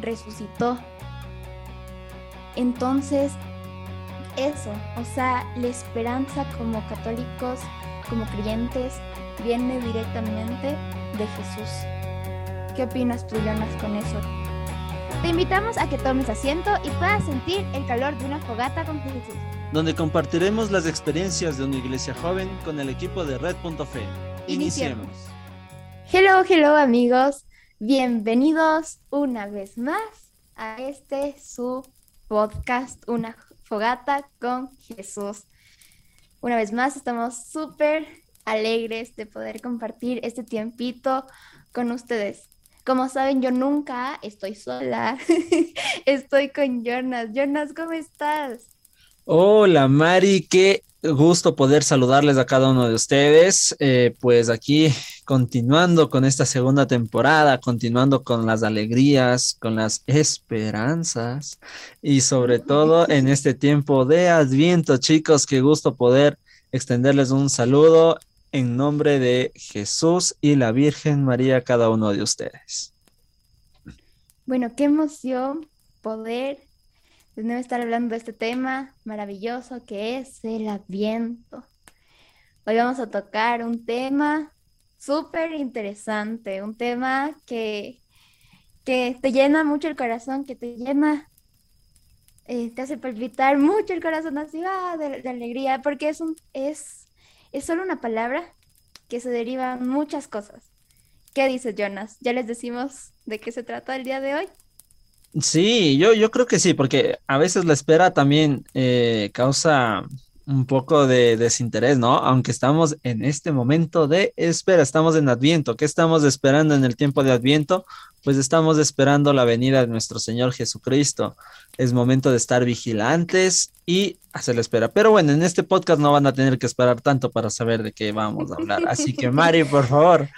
resucitó. Entonces, eso, o sea, la esperanza como católicos, como creyentes, viene directamente de Jesús. ¿Qué opinas tú, Jonas, con eso? Te invitamos a que tomes asiento y puedas sentir el calor de una fogata con Jesús. Donde compartiremos las experiencias de una iglesia joven con el equipo de Red.fe. Iniciemos. Hello, hello amigos. Bienvenidos una vez más a este su podcast, Una fogata con Jesús. Una vez más estamos súper alegres de poder compartir este tiempito con ustedes. Como saben, yo nunca estoy sola. estoy con Jonas. Jonas, ¿cómo estás? Hola Mari, qué gusto poder saludarles a cada uno de ustedes. Eh, pues aquí continuando con esta segunda temporada, continuando con las alegrías, con las esperanzas y sobre todo en este tiempo de Adviento, chicos, qué gusto poder extenderles un saludo en nombre de Jesús y la Virgen María, cada uno de ustedes. Bueno, qué emoción poder de nuevo estar hablando de este tema maravilloso que es el Adviento. Hoy vamos a tocar un tema súper interesante, un tema que, que te llena mucho el corazón, que te llena, eh, te hace palpitar mucho el corazón así ah, de, alegría, porque es un, es es solo una palabra que se derivan muchas cosas. ¿Qué dices, Jonas? ¿Ya les decimos de qué se trata el día de hoy? Sí, yo, yo creo que sí, porque a veces la espera también eh, causa un poco de desinterés, ¿no? Aunque estamos en este momento de espera, estamos en Adviento. ¿Qué estamos esperando en el tiempo de Adviento? Pues estamos esperando la venida de nuestro Señor Jesucristo. Es momento de estar vigilantes y hacer la espera. Pero bueno, en este podcast no van a tener que esperar tanto para saber de qué vamos a hablar. Así que Mari, por favor.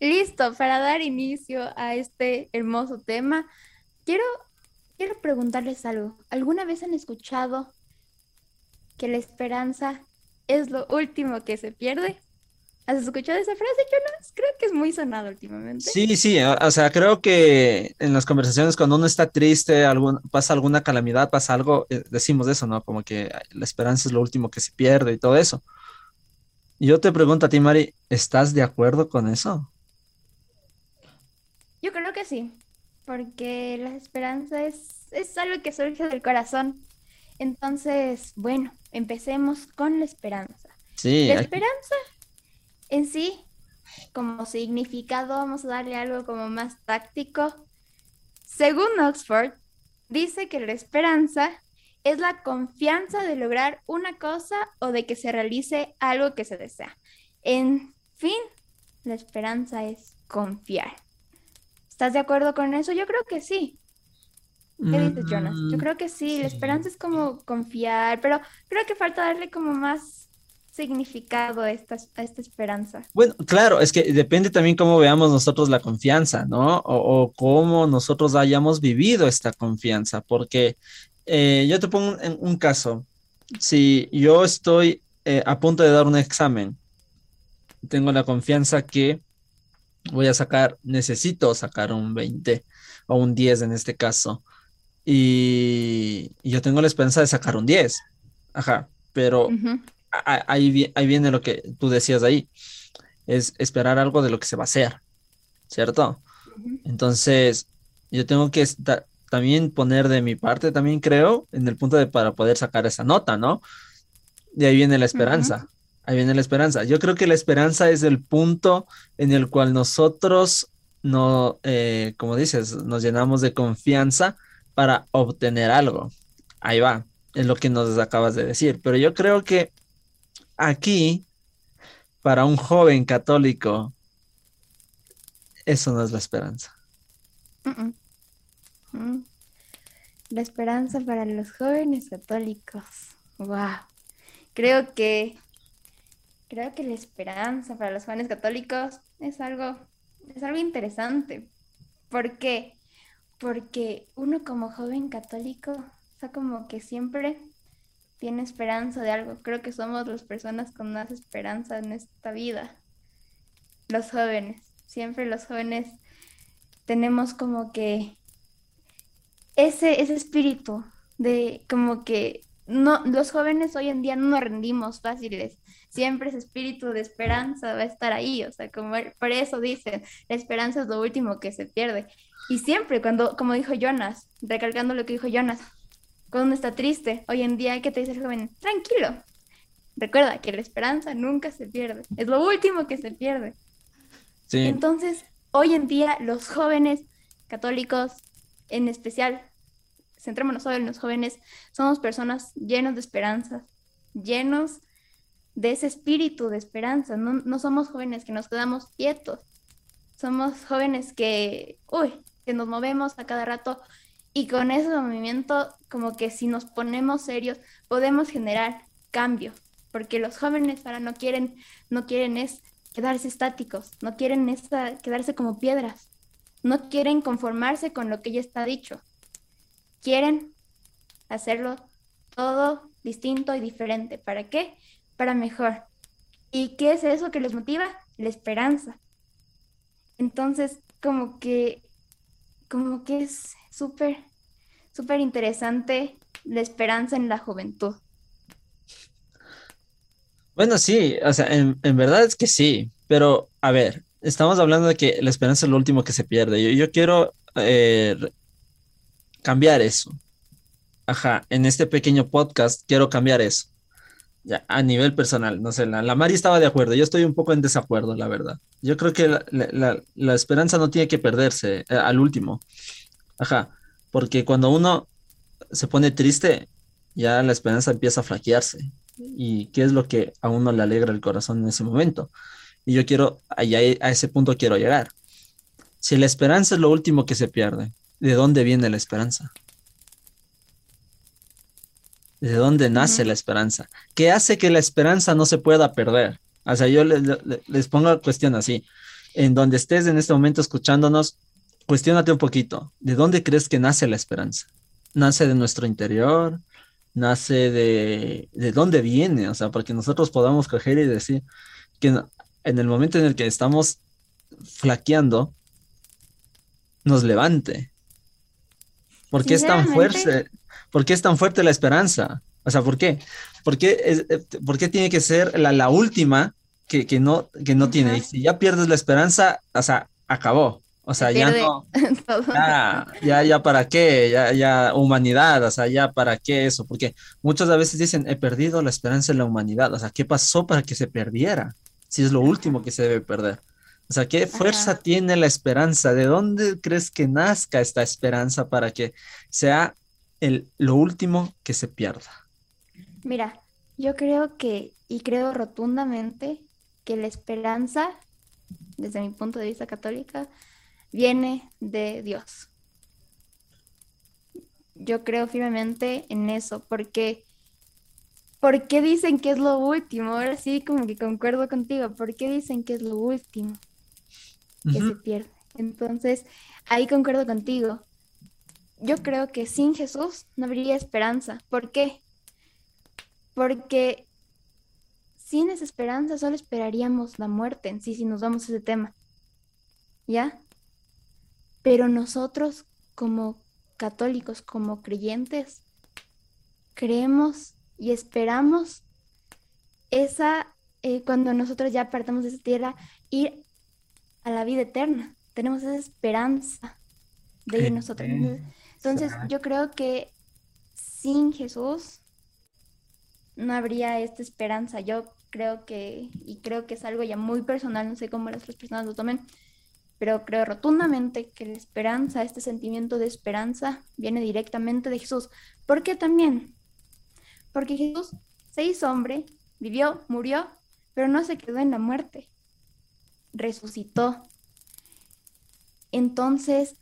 Listo, para dar inicio a este hermoso tema, quiero, quiero preguntarles algo. ¿Alguna vez han escuchado que la esperanza es lo último que se pierde. ¿Has escuchado esa frase, Jonas? Creo que es muy sonado últimamente. Sí, sí, o sea, creo que en las conversaciones cuando uno está triste, algún, pasa alguna calamidad, pasa algo, eh, decimos eso, ¿no? Como que la esperanza es lo último que se pierde y todo eso. Yo te pregunto a ti, Mari, ¿estás de acuerdo con eso? Yo creo que sí, porque la esperanza es, es algo que surge del corazón. Entonces, bueno, empecemos con la esperanza. Sí. La esperanza en sí, como significado, vamos a darle algo como más táctico. Según Oxford, dice que la esperanza es la confianza de lograr una cosa o de que se realice algo que se desea. En fin, la esperanza es confiar. ¿Estás de acuerdo con eso? Yo creo que sí. ¿Qué dices, Jonas? Yo mm, creo que sí, la esperanza es como confiar, pero creo que falta darle como más significado a esta, esta esperanza. Bueno, claro, es que depende también cómo veamos nosotros la confianza, ¿no? O, cómo nosotros hayamos vivido esta confianza, porque eh, yo te pongo un, un, caso, si yo estoy eh, a punto de dar un examen, tengo la confianza que voy a sacar, necesito sacar un 20 o un 10 en este caso y, yo tengo la esperanza de sacar un 10. Ajá, pero ahí, ahí viene lo que tú decías ahí, es esperar algo de lo que se va a hacer, ¿cierto? Entonces, yo tengo que también poner de mi parte, también creo, en el punto de para poder sacar esa nota, ¿no? De ahí viene la esperanza. Ahí viene la esperanza. Yo creo que la esperanza es el punto en el cual nosotros no, eh, como dices, nos llenamos de confianza para obtener algo. Ahí va, es lo que nos acabas de decir. Pero yo creo que aquí, para un joven católico, eso no es la esperanza. La esperanza para los jóvenes católicos. Wow. Creo que creo que la esperanza para los jóvenes católicos es algo es algo interesante. ¿Por qué? porque uno como joven católico, o como que siempre tiene esperanza de algo. Creo que somos las personas con más esperanza en esta vida. Los jóvenes, siempre los jóvenes tenemos como que ese, ese espíritu de como que no, los jóvenes hoy en día no nos rendimos fáciles. Siempre ese espíritu de esperanza va a estar ahí. O sea, como por eso dicen, la esperanza es lo último que se pierde. Y siempre, cuando, como dijo Jonas, recalcando lo que dijo Jonas, cuando uno está triste, hoy en día, ¿qué te dice el joven? Tranquilo. Recuerda que la esperanza nunca se pierde. Es lo último que se pierde. Entonces, hoy en día, los jóvenes católicos, en especial centrémonos solo en los jóvenes, somos personas llenos de esperanza, llenos de ese espíritu de esperanza. No, somos jóvenes que nos quedamos quietos, somos jóvenes que, uy, que nos movemos a cada rato y con ese movimiento, como que si nos ponemos serios, podemos generar cambio, porque los jóvenes ahora no quieren, no quieren es quedarse estáticos, no quieren quedarse como piedras, no quieren conformarse con lo que ya está dicho, quieren hacerlo todo distinto y diferente. ¿Para qué? Para mejor. ¿Y qué es eso que les motiva? La esperanza. Entonces, como que, como que es súper, súper interesante la esperanza en la juventud. Bueno, sí, o sea, en, verdad es que sí, pero a ver, estamos hablando de que la esperanza es lo último que se pierde. Yo, yo quiero eh, cambiar eso. Ajá, en este pequeño podcast quiero cambiar eso. Ya, a nivel personal, no sé, la, la Mari estaba de acuerdo, yo estoy un poco en desacuerdo, la verdad. Yo creo que la, esperanza no tiene que perderse eh, al último. Ajá, porque cuando uno se pone triste, ya la esperanza empieza a flaquearse. ¿Y qué es lo que a uno le alegra el corazón en ese momento? Y yo quiero, a ese punto quiero llegar. Si la esperanza es lo último que se pierde, ¿De dónde viene la esperanza? ¿De dónde nace la esperanza? ¿Qué hace que la esperanza no se pueda perder? O sea, yo les, pongo la cuestión así. En donde estés en este momento escuchándonos, cuestionate un poquito. ¿De dónde crees que nace la esperanza? ¿Nace de nuestro interior? ¿Nace de, de dónde viene? O sea, para que nosotros podamos coger y decir que en el momento en el que estamos flaqueando, nos levante, ¿Por qué es tan fuerte? ¿Por qué es tan fuerte la esperanza? O sea, ¿por qué? ¿Por qué, eh, tiene que ser la, última que, no, que no tiene? Y si ya pierdes la esperanza, o sea, acabó. O sea, ya no. Ya, ya, para qué, ya, ya humanidad, o sea, ya para qué eso, porque muchas veces dicen, he perdido la esperanza en la humanidad, o sea, ¿qué pasó para que se perdiera? Si es lo último que se debe perder. O sea, ¿qué fuerza tiene la esperanza? ¿De dónde crees que nazca esta esperanza para que sea el, lo último que se pierda? Mira, yo creo que, y creo rotundamente, que la esperanza, desde mi punto de vista católica, viene de Dios. Yo creo firmemente en eso, porque ¿por qué dicen que es lo último? Ahora sí, como que concuerdo contigo, ¿por qué dicen que es lo último? Que se pierde. Entonces, ahí concuerdo contigo. Yo creo que sin Jesús no habría esperanza. ¿Por qué? Porque sin esa esperanza solo esperaríamos la muerte en sí si nos vamos a ese tema. ¿Ya? Pero nosotros como católicos, como creyentes, creemos y esperamos esa, eh, cuando nosotros ya partamos de esa tierra, ir a la vida eterna. Tenemos esa esperanza de ir nosotros. Entonces, yo creo que sin Jesús no habría esta esperanza. Yo creo que, y creo que es algo ya muy personal, no sé cómo las otras personas lo tomen, pero creo rotundamente que la esperanza, este sentimiento de esperanza, viene directamente de Jesús. ¿Por qué también? Porque Jesús se hizo hombre, vivió, murió, pero no se quedó en la muerte resucitó. Entonces,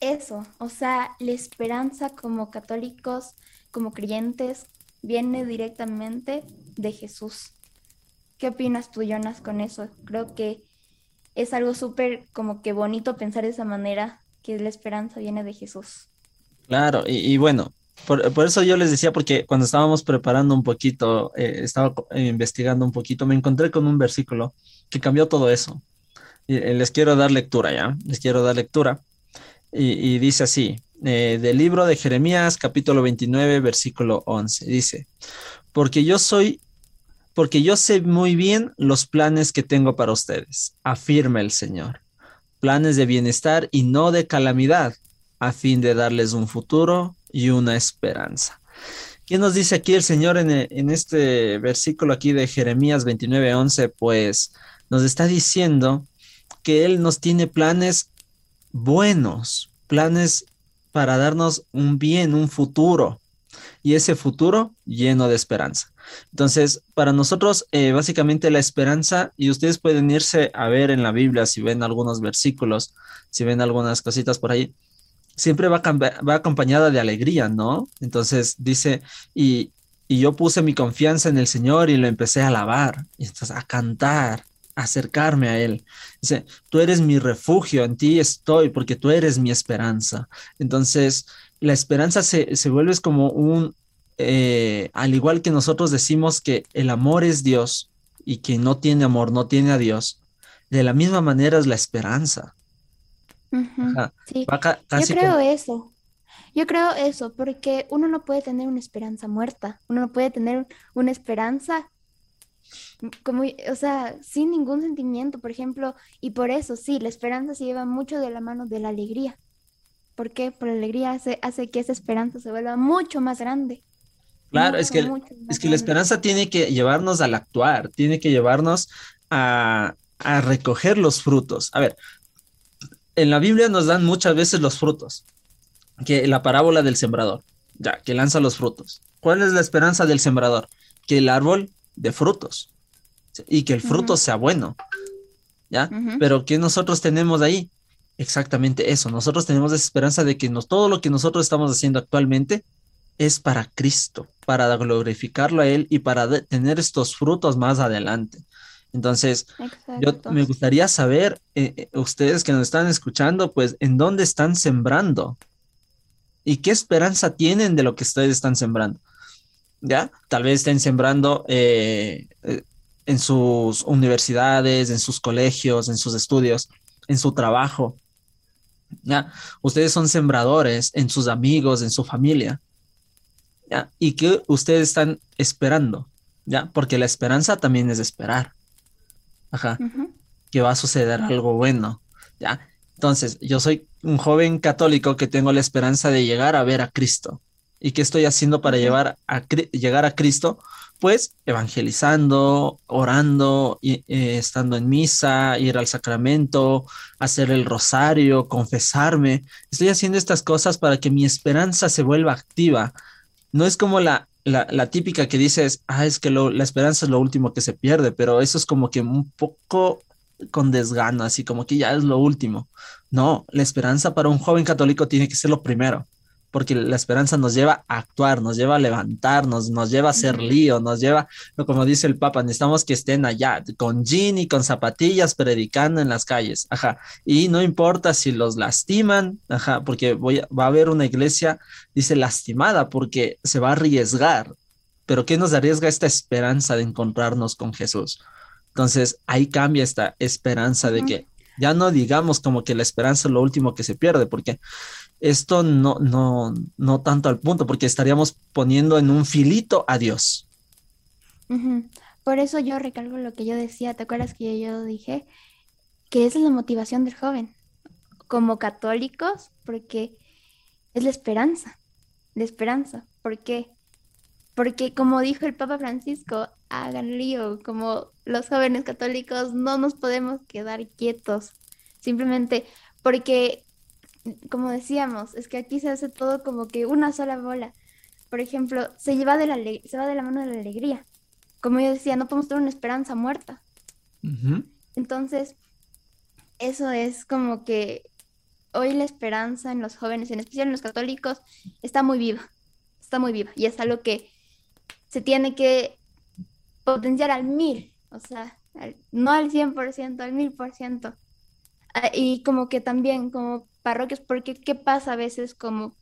eso, o sea, la esperanza como católicos, como creyentes, viene directamente de Jesús. ¿Qué opinas tú, Jonas, con eso? Creo que es algo súper como que bonito pensar de esa manera, que la esperanza viene de Jesús. Claro, y, bueno, por, eso yo les decía, porque cuando estábamos preparando un poquito, eh, estaba investigando un poquito, me encontré con un versículo que cambió todo eso. les quiero dar lectura, ¿ya? Les quiero dar lectura. Y, dice así, eh, del libro de Jeremías, capítulo 29, versículo 11. Dice, porque yo soy, porque yo sé muy bien los planes que tengo para ustedes, afirma el Señor. Planes de bienestar y no de calamidad, a fin de darles un futuro y una esperanza. ¿Qué nos dice aquí el Señor en, este versículo aquí de Jeremías 29, 11? Pues nos está diciendo que Él nos tiene planes buenos, planes para darnos un bien, un futuro, y ese futuro lleno de esperanza. Entonces, para nosotros, eh, básicamente la esperanza, y ustedes pueden irse a ver en la Biblia si ven algunos versículos, si ven algunas cositas por ahí, siempre va, acompañada de alegría, ¿no? Entonces dice, y, y yo puse mi confianza en el Señor y lo empecé a alabar, y entonces a cantar, acercarme a Él. Dice, tú eres mi refugio, en ti estoy, porque tú eres mi esperanza. Entonces, la esperanza se, se vuelve como un, eh, al igual que nosotros decimos que el amor es Dios y quien no tiene amor no tiene a Dios, de la misma manera es la esperanza. Sí. Yo creo eso. Yo creo eso, porque uno no puede tener una esperanza muerta, uno no puede tener una esperanza como, o sea, sin ningún sentimiento, por ejemplo, y por eso sí, la esperanza se lleva mucho de la mano de la alegría. ¿Por qué? Por la alegría hace, hace que esa esperanza se vuelva mucho más grande. Claro, es que, es que la esperanza tiene que llevarnos al actuar, tiene que llevarnos a, a recoger los frutos. A ver, en la Biblia nos dan muchas veces los frutos, que la parábola del sembrador, ya, que lanza los frutos. ¿Cuál es la esperanza del sembrador? Que el árbol de frutos y que el fruto sea bueno. ¿Ya? Pero ¿qué nosotros tenemos ahí? Exactamente eso. Nosotros tenemos esa esperanza de que todo lo que nosotros estamos haciendo actualmente es para Cristo, para glorificarlo a Él y para tener estos frutos más adelante. Entonces, yo me gustaría saber, eh, eh, ustedes que nos están escuchando, pues, ¿en dónde están sembrando? ¿Y qué esperanza tienen de lo que ustedes están sembrando? ¿ya? Tal vez estén sembrando eh, en sus universidades, en sus colegios, en sus estudios, en su trabajo. ¿Ya? Ustedes son sembradores en sus amigos, en su familia. ¿Ya? Y que ustedes están esperando, ¿ya? Porque la esperanza también es esperar. Ajá. Que va a suceder algo bueno, ¿ya? Entonces, yo soy un joven católico que tengo la esperanza de llegar a ver a Cristo, ¿Y qué estoy haciendo para llevar a, llegar a Cristo? Pues evangelizando, orando, y, eh, estando en misa, ir al sacramento, hacer el rosario, confesarme. Estoy haciendo estas cosas para que mi esperanza se vuelva activa. No es como la, la, típica que dices, ah, es que la esperanza es lo último que se pierde, pero eso es como que un poco con desgano, así como que ya es lo último. No, la esperanza para un joven católico tiene que ser lo primero porque la esperanza nos lleva a actuar, nos lleva a levantarnos, nos lleva a hacer lío, nos lleva, como dice el Papa, necesitamos que estén allá con jean y con zapatillas predicando en las calles, ajá, y no importa si los lastiman, ajá, porque voy va a haber una iglesia, dice lastimada, porque se va a arriesgar, pero ¿qué nos arriesga esta esperanza de encontrarnos con Jesús? Entonces ahí cambia esta esperanza de que ya no digamos como que la esperanza es lo último que se pierde, porque esto no, no, no tanto al punto, porque estaríamos poniendo en un filito a Dios. Por eso yo recalco lo que yo decía, ¿te acuerdas que yo dije? Que es la motivación del joven, como católicos, porque es la esperanza, la esperanza. ¿Por qué? Porque como dijo el Papa Francisco, hagan lío, como los jóvenes católicos no nos podemos quedar quietos, simplemente porque como decíamos, es que aquí se hace todo como que una sola bola. Por ejemplo, se lleva de la, se va de la mano de la alegría. Como yo decía, no podemos tener una esperanza muerta. Entonces, eso es como que hoy la esperanza en los jóvenes, en especial en los católicos, está muy viva. Está muy viva. Y es algo que se tiene que potenciar al mil. O sea, no al 100%, al mil por ciento. Ah, y como que también, como parroquias, porque ¿qué pasa a veces como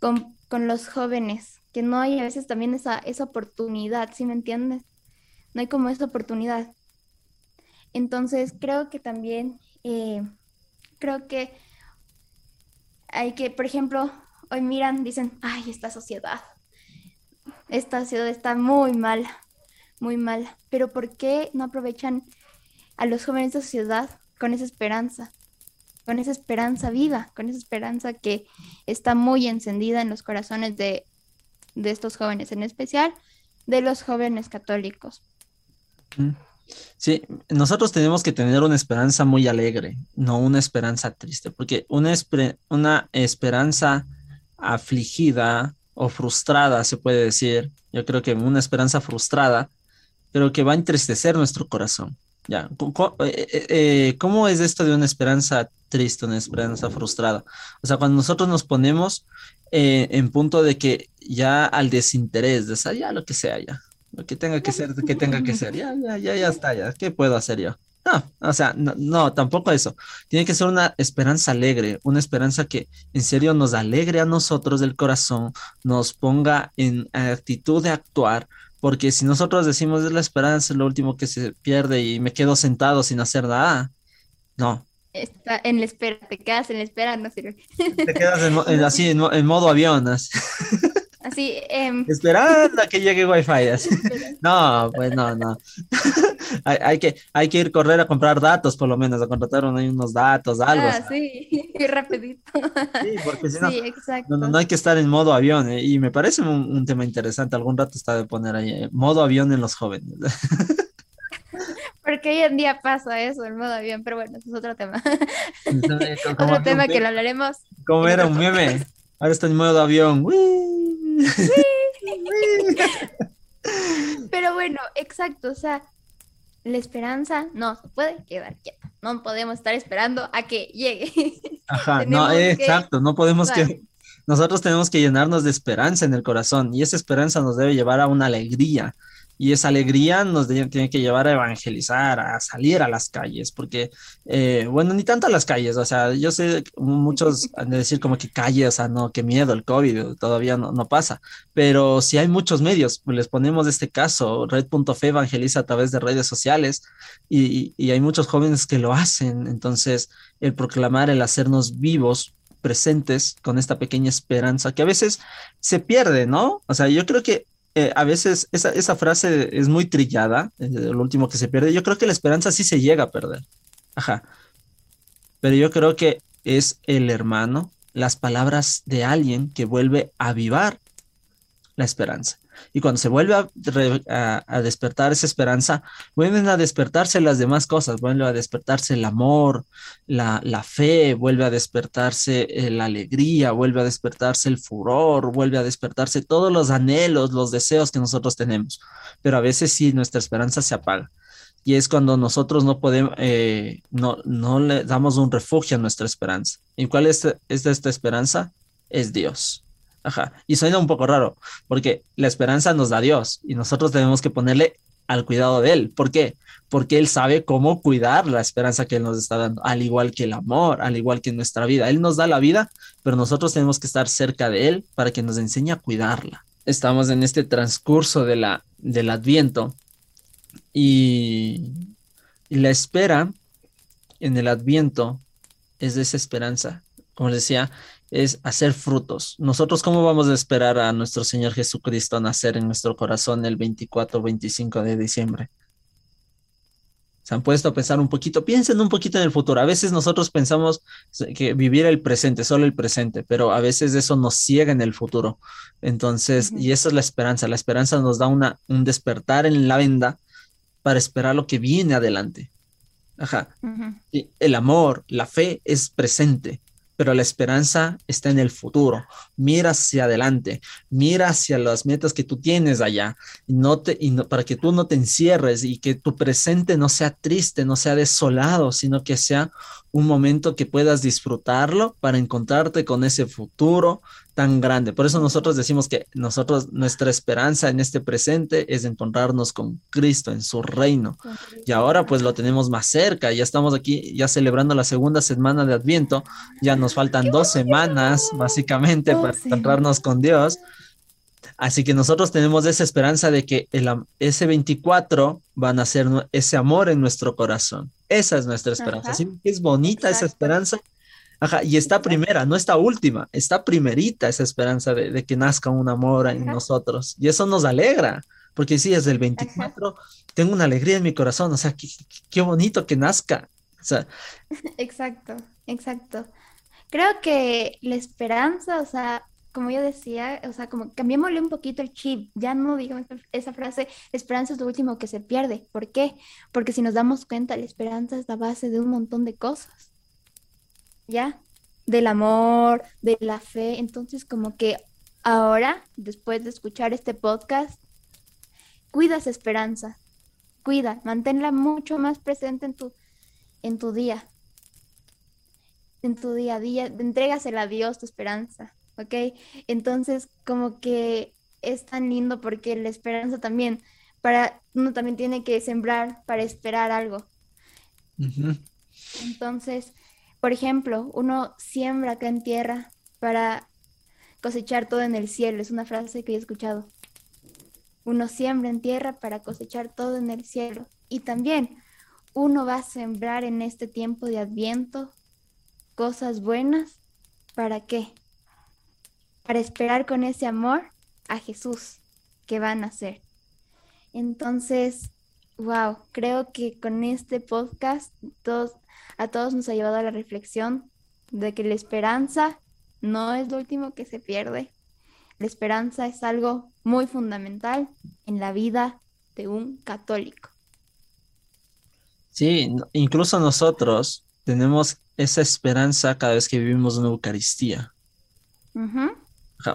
con, los jóvenes? Que no hay a veces también esa, esa oportunidad, ¿sí me entiendes? No hay como esa oportunidad. Entonces, creo que también, eh, creo que hay que, por ejemplo, hoy miran, dicen, ay, esta sociedad, esta sociedad está muy mala, muy mala, pero ¿por qué no aprovechan a los jóvenes de sociedad con esa esperanza? Con esa esperanza viva, con esa esperanza que está muy encendida en los corazones de, de estos jóvenes, en especial de los jóvenes católicos. Sí, nosotros tenemos que tener una esperanza muy alegre, no una esperanza triste, porque una, una esperanza afligida o frustrada, se puede decir, yo creo que una esperanza frustrada, pero que va a entristecer nuestro corazón. Ya, eh, eh, eh, ¿cómo es esto de una esperanza triste, una esperanza frustrada? O sea, cuando nosotros nos ponemos en punto de que ya al desinterés, de ya lo que sea, ya, lo que tenga que ser, que tenga que ser, ya, ya, ya, ya está, ya, ¿qué puedo hacer yo? No, o sea, no, no, tampoco eso. Tiene que ser una esperanza alegre, una esperanza que en serio nos alegre a nosotros del corazón, nos ponga en actitud de actuar, porque si nosotros decimos es la esperanza, es lo último que se pierde y me quedo sentado sin hacer nada, no. Está en la espera, te quedas en la espera, no sirve. Te quedas así, en, modo avión. Así. Así, em, esperando a que llegue Wi-Fi. No, pues no, no. hay, que, hay que ir correr a comprar datos, por lo menos, a contratar unos datos, algo. Ah, sí, y rapidito. Sí, porque si no, no, no, hay que estar en modo avión. Eh, y me parece un, tema interesante. Algún rato está de poner ahí, eh, modo avión en los jóvenes. Porque hoy en día pasa eso, el modo avión, pero bueno, es otro tema. otro tema que lo hablaremos. ¿Cómo era un meme? Ahora está en modo avión. Pero bueno, exacto, o sea, la esperanza no se puede quedar quieta. No podemos estar esperando a que llegue. Ajá, no, exacto, no podemos que nosotros tenemos que llenarnos de esperanza en el corazón y esa esperanza nos debe llevar a una alegría, y esa alegría nos tiene que llevar a evangelizar, a salir a las calles, porque, eh, bueno, ni tanto a las calles, o sea, yo sé, muchos han de decir como que calles, o sea, no, qué miedo, el COVID todavía no, no pasa, pero si hay muchos medios, les ponemos este caso, Red.fe evangeliza a través de redes sociales y hay muchos jóvenes que lo hacen, entonces el proclamar, el hacernos vivos presentes con esta pequeña esperanza que a veces se pierde, ¿no? O sea, yo creo que eh, a veces esa, frase es muy trillada, es lo último que se pierde. Yo creo que la esperanza sí se llega a perder. Ajá. Pero yo creo que es el hermano, las palabras de alguien que vuelve a avivar la esperanza. Y cuando se vuelve a, despertar esa esperanza, vuelven a despertarse las demás cosas, vuelve a despertarse el amor, la, fe, vuelve a despertarse eh, la alegría, vuelve a despertarse el furor, vuelve a despertarse todos los anhelos, los deseos que nosotros tenemos. Pero a veces sí, nuestra esperanza se apaga. Y es cuando nosotros no podemos, eh, no, no le damos un refugio a nuestra esperanza. ¿Y cuál es esta esperanza? Es Dios. Ajá. Y suena un poco raro, porque la esperanza nos da Dios y nosotros tenemos que ponerle al cuidado de Él. ¿Por qué? Porque Él sabe cómo cuidar la esperanza que Él nos está dando, al igual que el amor, al igual que nuestra vida. Él nos da la vida, pero nosotros tenemos que estar cerca de Él para que nos enseñe a cuidarla. Estamos en este transcurso de la, del adviento y, la espera en el adviento es esa esperanza. Como les decía, es hacer frutos. Nosotros, ¿cómo vamos a esperar a nuestro Señor Jesucristo nacer en nuestro corazón el 24 o 25 de diciembre? Se han puesto a pensar un poquito, piensen un poquito en el futuro. A veces nosotros pensamos que vivir el presente, solo el presente, pero a veces eso nos ciega en el futuro. Entonces, y esa es la esperanza. La esperanza nos da una, un despertar en la venda para esperar lo que viene adelante. Ajá. el amor, la fe es presente pero la esperanza está en el futuro. Mira hacia adelante, mira hacia las metas que tú tienes allá, y no te, y para que tú no te encierres y que tu presente no sea triste, no sea desolado, sino que sea un momento que puedas disfrutarlo para encontrarte con ese futuro tan grande. Por eso nosotros decimos que nosotros, nuestra esperanza en este presente es encontrarnos con Cristo en su reino. Y ahora pues lo tenemos más cerca, ya estamos aquí ya celebrando la segunda semana de Adviento, ya nos faltan dos semanas básicamente para encontrarnos con Dios. Así que nosotros tenemos esa esperanza de que el, ese 24 van a ser ese amor en nuestro corazón. Esa es nuestra esperanza. ¿Sí? Es bonita esa esperanza. Ajá, y está primera, no está última, está primerita esa esperanza de, que nazca un amor en nosotros. Y eso nos alegra, porque sí, desde el 24 tengo una alegría en mi corazón, o sea, qué, qué bonito que nazca. O sea, exacto, exacto. Creo que la esperanza, o sea, como yo decía, o sea, como cambiémosle un poquito el chip, ya no digamos esa frase, esperanza es lo último que se pierde. ¿Por qué? Porque si nos damos cuenta, la esperanza es la base de un montón de cosas. ¿Ya? Del amor, de la fe. Entonces, como que ahora, después de escuchar este podcast, cuida esa esperanza. Cuida, manténla mucho más presente en tu, en tu día. En tu día a día, entrégasela a Dios tu esperanza ¿ok? Entonces, como que es tan lindo porque la esperanza también, para uno también tiene que sembrar para esperar algo. Entonces, por ejemplo, uno siembra acá en tierra para cosechar todo en el cielo, es una frase que he escuchado. Uno siembra en tierra para cosechar todo en el cielo. Y también uno va a sembrar en este tiempo de adviento cosas buenas. ¿Para qué? Para esperar con ese amor a Jesús que va a nacer. Entonces, wow, creo que con este podcast todos, a todos nos ha llevado a la reflexión de que la esperanza no es lo último que se pierde. La esperanza es algo muy fundamental en la vida de un católico. Sí, incluso nosotros tenemos esa esperanza cada vez que vivimos una Eucaristía.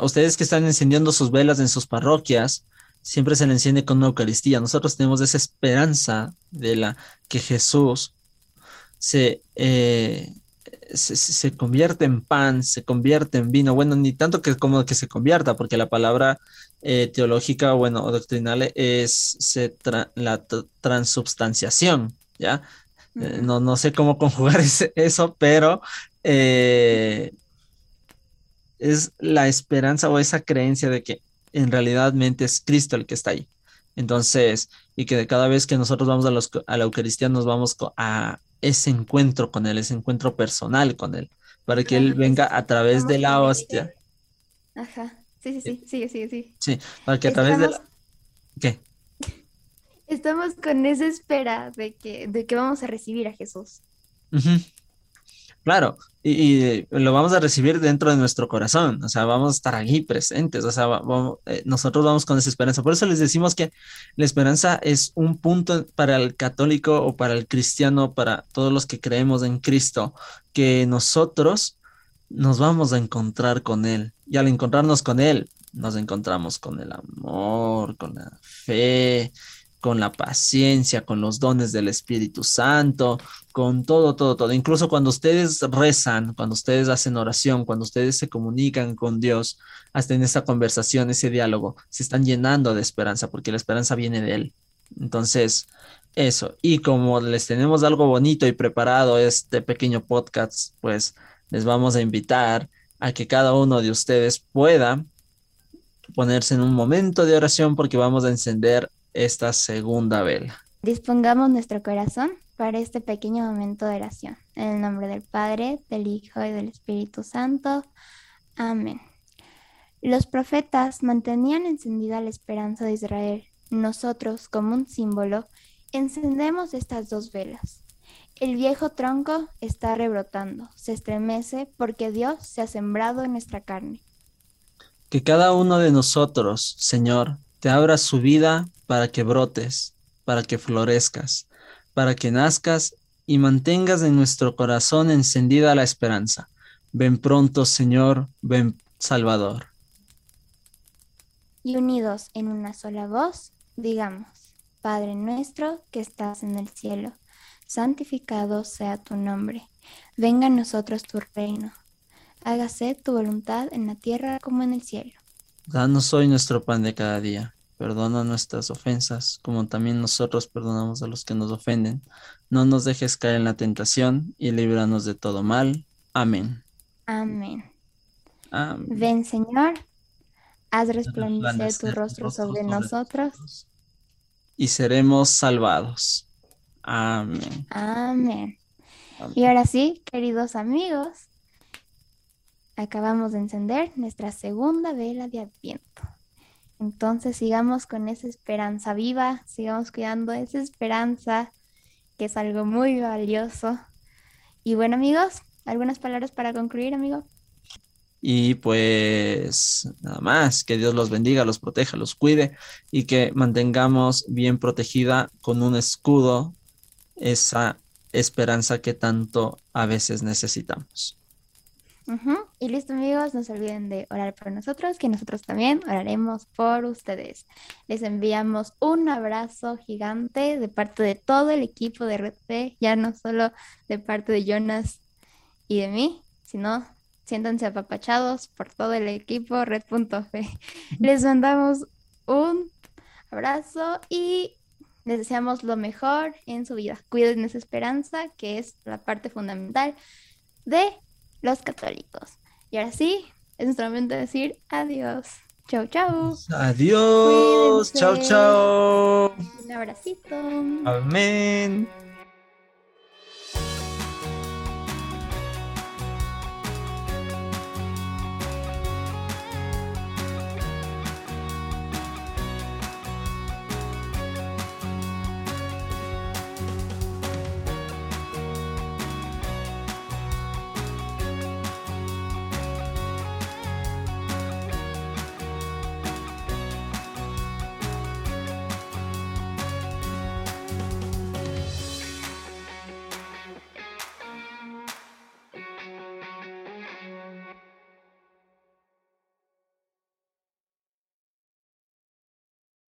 Ustedes que están encendiendo sus velas en sus parroquias, siempre se le enciende con una Eucaristía. Nosotros tenemos esa esperanza de la que Jesús se, eh, se, convierte en pan, se convierte en vino. Bueno, ni tanto que como que se convierta, porque la palabra eh, teológica, bueno, o doctrinal es la transubstanciación, ¿ya? Eh, no, no sé cómo conjugar eso, pero es la esperanza o esa creencia de que en realidad es Cristo el que está ahí. Entonces, y que cada vez que nosotros vamos a, los, a la Eucaristía nos vamos a ese encuentro con Él, ese encuentro personal con Él, para que Él venga a través de la hostia. Ajá, sí, sí, sí, sigue, sigue, sí. Sí, para que a través de la... ¿Qué? Estamos con esa espera de que, de que vamos a recibir a Jesús. Claro, y, lo vamos a recibir dentro de nuestro corazón, o sea, vamos a estar ahí presentes, o sea, eh, nosotros vamos con esa esperanza. Por eso les decimos que la esperanza es un punto para el católico o para el cristiano, para todos los que creemos en Cristo, que nosotros nos vamos a encontrar con Él. Y al encontrarnos con Él, nos encontramos con el amor, con la fe, con la paciencia, con los dones del Espíritu Santo, con todo, todo, todo. Incluso cuando ustedes rezan, cuando ustedes hacen oración, cuando ustedes se comunican con Dios, hasta en esa conversación, ese diálogo, se están llenando de esperanza, porque la esperanza viene de Él. Entonces, eso. Y como les tenemos algo bonito y preparado este pequeño podcast, pues les vamos a invitar a que cada uno de ustedes pueda ponerse en un momento de oración porque vamos a encender esta segunda vela. Dispongamos nuestro corazón para este pequeño momento de oración. En el nombre del Padre, del Hijo y del Espíritu Santo. Amén. Los profetas mantenían encendida la esperanza de Israel. Nosotros, como un símbolo, encendemos estas dos velas. El viejo tronco está rebrotando, se estremece porque Dios se ha sembrado en nuestra carne. Que cada uno de nosotros, Señor, te abra su vida para que brotes, para que florezcas, para que nazcas y mantengas en nuestro corazón encendida la esperanza. Ven pronto, Señor, ven Salvador. Y unidos en una sola voz, digamos, Padre nuestro que estás en el cielo, santificado sea tu nombre, venga a nosotros tu reino, hágase tu voluntad en la tierra como en el cielo. Danos hoy nuestro pan de cada día. Perdona nuestras ofensas, como también nosotros perdonamos a los que nos ofenden. No nos dejes caer en la tentación y líbranos de todo mal. Amén. Amén. Ven, Señor. Haz resplandecer tu rostro sobre nosotros. Y seremos salvados. Amén. Amén. Y ahora sí, queridos amigos, acabamos de encender nuestra segunda vela de Adviento. Entonces sigamos con esa esperanza viva, sigamos cuidando esa esperanza, que es algo muy valioso. Y bueno amigos, ¿algunas palabras para concluir, amigo? Y pues nada más, que Dios los bendiga, los proteja, los cuide y que mantengamos bien protegida con un escudo esa esperanza que tanto a veces necesitamos. Y listo amigos, no se olviden de orar por nosotros, que nosotros también oraremos por ustedes. Les enviamos un abrazo gigante de parte de todo el equipo de Red P, ya no solo de parte de Jonas y de mí, sino siéntanse apapachados por todo el equipo Red.f. Les mandamos un abrazo y les deseamos lo mejor en su vida. Cuiden esa esperanza, que es la parte fundamental de los católicos. Y ahora sí, es nuestro momento de decir adiós. Chau, chau. Adiós. Chau, chau. Un abracito. Amén.